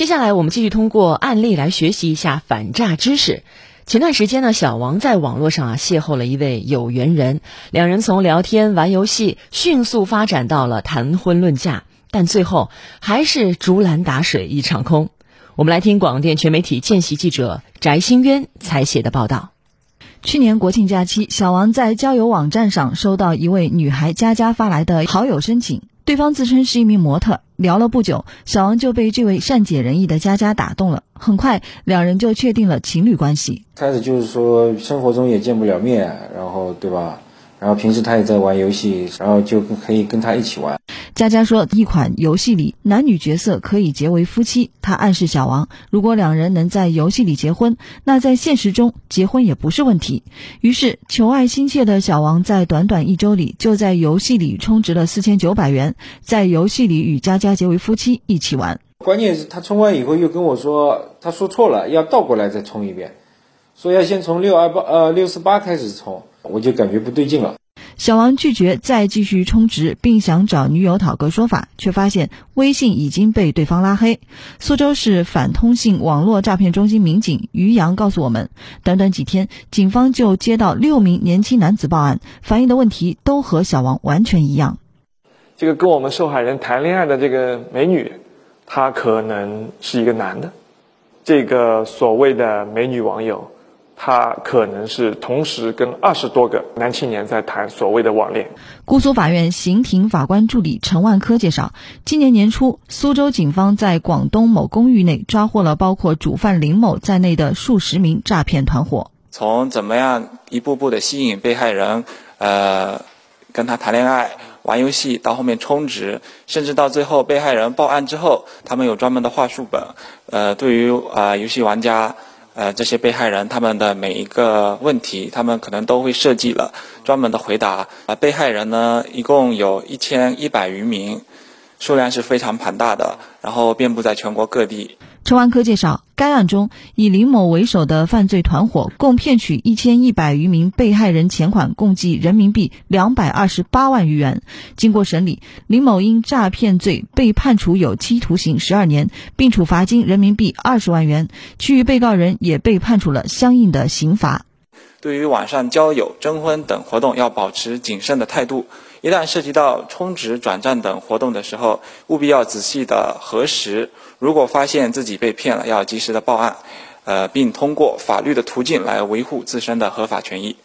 接下来，我们继续通过案例来学习一下反诈知识。前段时间呢，小王在网络上啊邂逅了一位有缘人，两人从聊天、玩游戏迅速发展到了谈婚论嫁，但最后还是竹篮打水一场空。我们来听广电全媒体见习记者翟新渊采写的报道。去年国庆假期，小王在交友网站上收到一位女孩佳佳发来的好友申请。对方自称是一名模特，聊了不久，小王就被这位善解人意的佳佳打动了。很快，两人就确定了情侣关系。开始就是说生活中也见不了面，然后对吧？然后平时他也在玩游戏，然后就可以跟他一起玩。佳佳说，一款游戏里男女角色可以结为夫妻。他暗示小王，如果两人能在游戏里结婚，那在现实中结婚也不是问题。于是，求爱心切的小王在短短一周里就在游戏里充值了四千九百元，在游戏里与佳佳结为夫妻，一起玩。关键是，他充完以后又跟我说，他说错了，要倒过来再充一遍，说要先从六二八呃六四八开始充，我就感觉不对劲了。小王拒绝再继续充值，并想找女友讨个说法，却发现微信已经被对方拉黑。苏州市反通信网络诈骗中心民警于洋告诉我们，短短几天，警方就接到六名年轻男子报案，反映的问题都和小王完全一样。这个跟我们受害人谈恋爱的这个美女，她可能是一个男的。这个所谓的美女网友。他可能是同时跟二十多个男青年在谈所谓的网恋。姑苏法院刑庭法官助理陈万科介绍，今年年初，苏州警方在广东某公寓内抓获了包括主犯林某在内的数十名诈骗团伙。从怎么样一步步的吸引被害人，呃，跟他谈恋爱、玩游戏，到后面充值，甚至到最后被害人报案之后，他们有专门的话术本，呃，对于啊游戏玩家。呃，这些被害人他们的每一个问题，他们可能都会设计了专门的回答。啊，被害人呢，一共有一千一百余名，数量是非常庞大的，然后遍布在全国各地。陈万科介绍，该案中以林某为首的犯罪团伙共骗取一千一百余名被害人钱款，共计人民币两百二十八万余元。经过审理，林某因诈骗罪被判处有期徒刑十二年，并处罚金人民币二十万元。其余被告人也被判处了相应的刑罚。对于网上交友、征婚等活动，要保持谨慎的态度。一旦涉及到充值、转账等活动的时候，务必要仔细的核实。如果发现自己被骗了，要及时的报案，呃，并通过法律的途径来维护自身的合法权益。